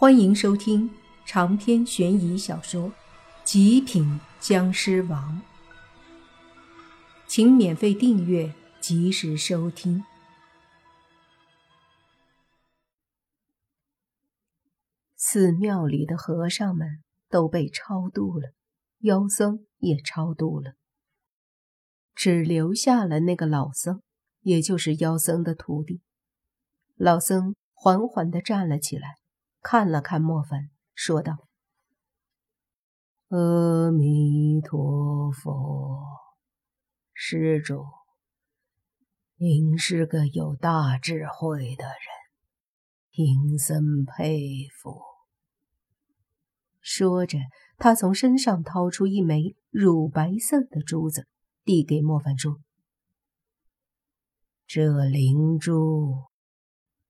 欢迎收听长篇悬疑小说《极品僵尸王》，请免费订阅，及时收听。寺庙里的和尚们都被超度了，妖僧也超度了，只留下了那个老僧，也就是妖僧的徒弟。老僧缓缓地站了起来。看了看莫凡，说道：“阿弥陀佛，施主，您是个有大智慧的人，贫僧佩服。”说着，他从身上掏出一枚乳白色的珠子，递给莫凡，说：“这灵珠。”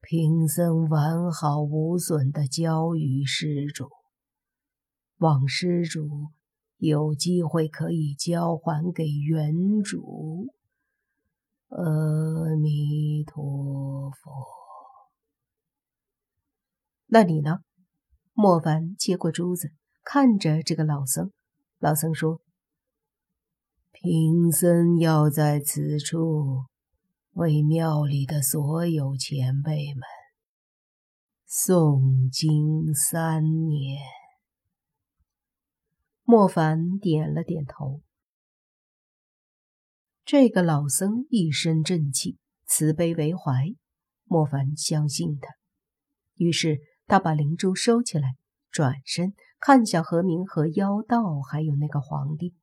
贫僧完好无损的交与施主，望施主有机会可以交还给原主。阿弥陀佛。那你呢？莫凡接过珠子，看着这个老僧。老僧说：“贫僧要在此处。”为庙里的所有前辈们诵经三年。莫凡点了点头。这个老僧一身正气，慈悲为怀，莫凡相信他。于是他把灵珠收起来，转身看向何明和妖道，还有那个皇帝。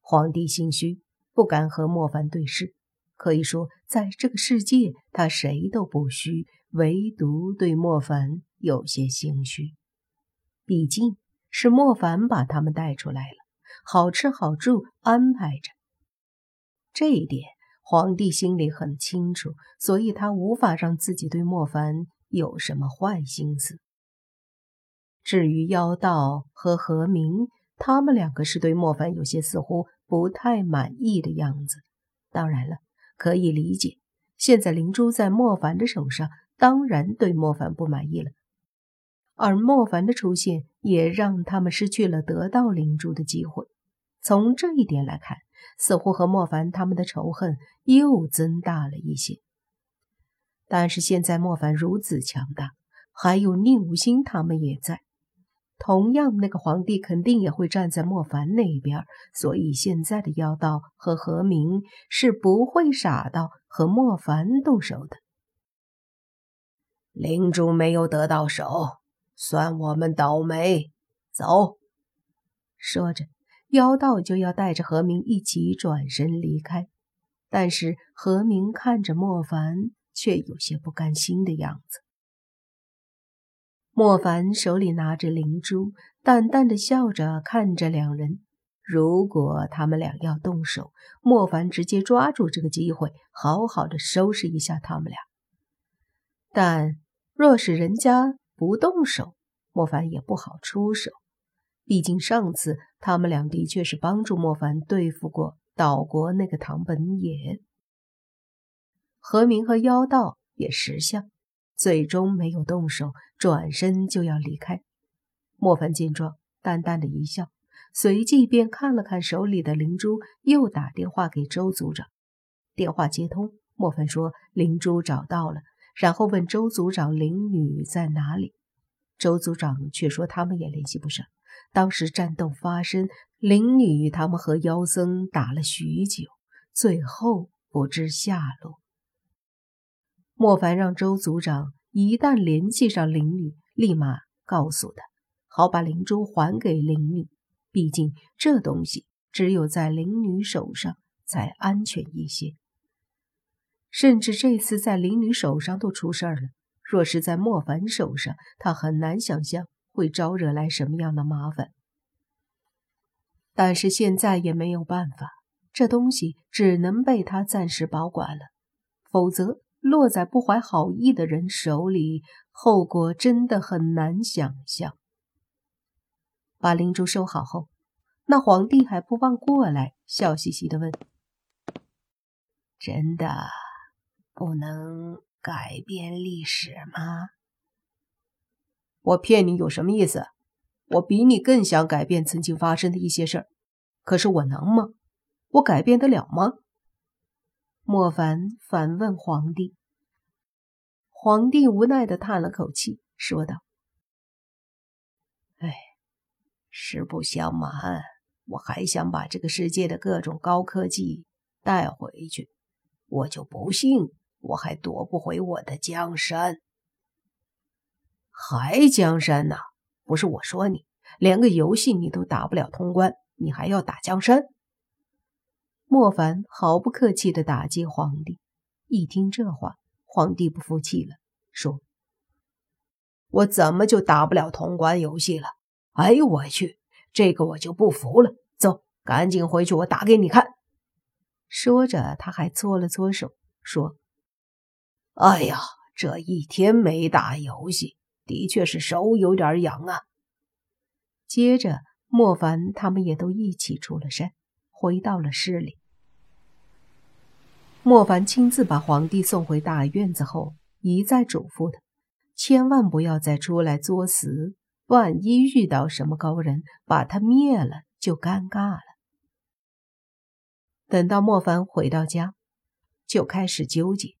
皇帝心虚，不敢和莫凡对视。可以说，在这个世界，他谁都不虚，唯独对莫凡有些心虚。毕竟是莫凡把他们带出来了，好吃好住安排着。这一点皇帝心里很清楚，所以他无法让自己对莫凡有什么坏心思。至于妖道和何明，他们两个是对莫凡有些似乎不太满意的样子。当然了。可以理解，现在灵珠在莫凡的手上，当然对莫凡不满意了。而莫凡的出现，也让他们失去了得到灵珠的机会。从这一点来看，似乎和莫凡他们的仇恨又增大了一些。但是现在莫凡如此强大，还有宁无心他们也在。同样，那个皇帝肯定也会站在莫凡那一边，所以现在的妖道和何明是不会傻到和莫凡动手的。灵珠没有得到手，算我们倒霉。走！说着，妖道就要带着何明一起转身离开，但是何明看着莫凡，却有些不甘心的样子。莫凡手里拿着灵珠，淡淡的笑着看着两人。如果他们俩要动手，莫凡直接抓住这个机会，好好的收拾一下他们俩。但若是人家不动手，莫凡也不好出手。毕竟上次他们俩的确是帮助莫凡对付过岛国那个唐本野。何明和妖道也识相。最终没有动手，转身就要离开。莫凡见状，淡淡的一笑，随即便看了看手里的灵珠，又打电话给周组长。电话接通，莫凡说灵珠找到了，然后问周组长灵女在哪里。周组长却说他们也联系不上。当时战斗发生，灵女他们和妖僧打了许久，最后不知下落。莫凡让周组长一旦联系上灵女，立马告诉他，好把灵珠还给灵女。毕竟这东西只有在灵女手上才安全一些。甚至这次在灵女手上都出事儿了，若是在莫凡手上，他很难想象会招惹来什么样的麻烦。但是现在也没有办法，这东西只能被他暂时保管了，否则。落在不怀好意的人手里，后果真的很难想象。把灵珠收好后，那皇帝还不忘过来，笑嘻嘻的问：“真的不能改变历史吗？”我骗你有什么意思？我比你更想改变曾经发生的一些事儿，可是我能吗？我改变得了吗？莫凡反问皇帝。皇帝无奈的叹了口气，说道：“哎，实不相瞒，我还想把这个世界的各种高科技带回去，我就不信我还夺不回我的江山。还江山呢？不是我说你，连个游戏你都打不了通关，你还要打江山？”莫凡毫不客气的打击皇帝。一听这话。皇帝不服气了，说：“我怎么就打不了通关游戏了？哎呦我去，这个我就不服了！走，赶紧回去，我打给你看。”说着，他还搓了搓手，说：“哎呀，这一天没打游戏，的确是手有点痒啊。”接着，莫凡他们也都一起出了山，回到了市里。莫凡亲自把皇帝送回大院子后，一再嘱咐他，千万不要再出来作死，万一遇到什么高人，把他灭了就尴尬了。等到莫凡回到家，就开始纠结，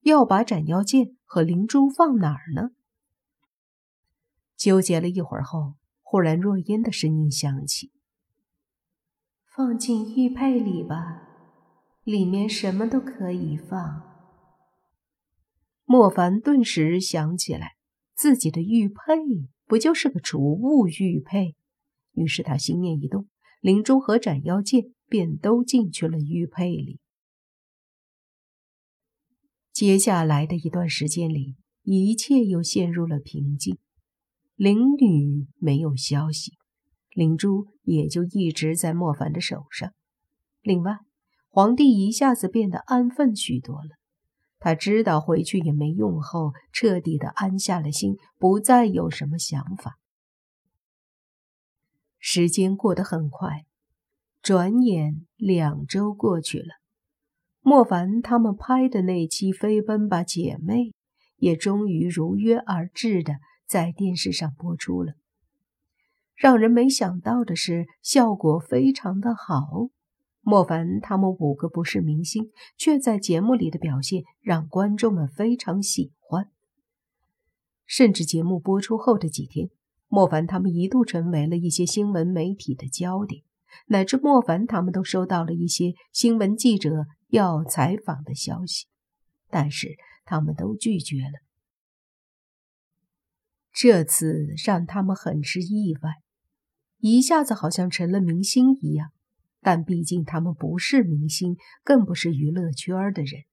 要把斩妖剑和灵珠放哪儿呢？纠结了一会儿后，忽然若烟的声音响起：“放进玉佩里吧。”里面什么都可以放。莫凡顿时想起来，自己的玉佩不就是个储物玉佩？于是他心念一动，灵珠和斩妖剑便都进去了玉佩里。接下来的一段时间里，一切又陷入了平静。灵女没有消息，灵珠也就一直在莫凡的手上。另外，皇帝一下子变得安分许多了。他知道回去也没用后，彻底的安下了心，不再有什么想法。时间过得很快，转眼两周过去了。莫凡他们拍的那期《飞奔吧，姐妹》也终于如约而至的在电视上播出了。让人没想到的是，效果非常的好。莫凡他们五个不是明星，却在节目里的表现让观众们非常喜欢。甚至节目播出后的几天，莫凡他们一度成为了一些新闻媒体的焦点，乃至莫凡他们都收到了一些新闻记者要采访的消息，但是他们都拒绝了。这次让他们很是意外，一下子好像成了明星一样。但毕竟他们不是明星，更不是娱乐圈的人，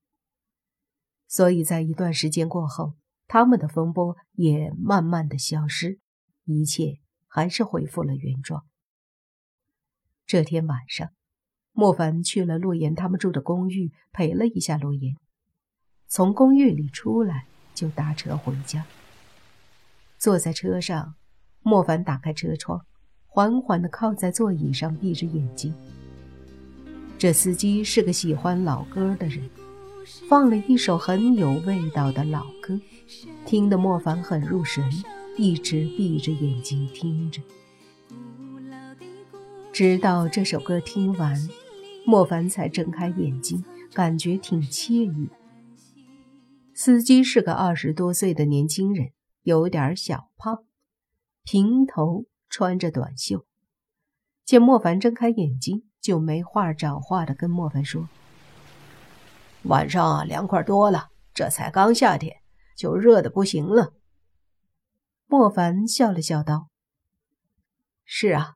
所以在一段时间过后，他们的风波也慢慢的消失，一切还是恢复了原状。这天晚上，莫凡去了陆言他们住的公寓，陪了一下陆言。从公寓里出来，就搭车回家。坐在车上，莫凡打开车窗，缓缓的靠在座椅上，闭着眼睛。这司机是个喜欢老歌的人，放了一首很有味道的老歌，听得莫凡很入神，一直闭着眼睛听着。直到这首歌听完，莫凡才睁开眼睛，感觉挺惬意。司机是个二十多岁的年轻人，有点小胖，平头，穿着短袖。见莫凡睁开眼睛。就没话找话的跟莫凡说：“晚上啊，凉快多了。这才刚夏天，就热的不行了。”莫凡笑了笑道：“是啊。”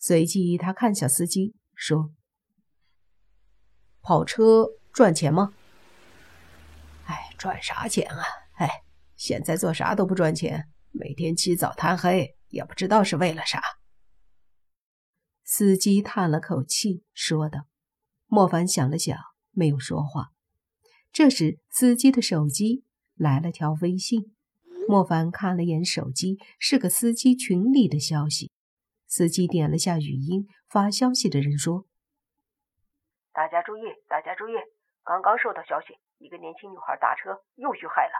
随即他看向司机说：“跑车赚钱吗？”“哎，赚啥钱啊？哎，现在做啥都不赚钱，每天起早贪黑，也不知道是为了啥。”司机叹了口气，说道：“莫凡想了想，没有说话。这时，司机的手机来了条微信。莫凡看了眼手机，是个司机群里的消息。司机点了下语音，发消息的人说：‘大家注意，大家注意！刚刚收到消息，一个年轻女孩打车又遇害了。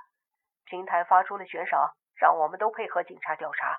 平台发出了悬赏，让我们都配合警察调查。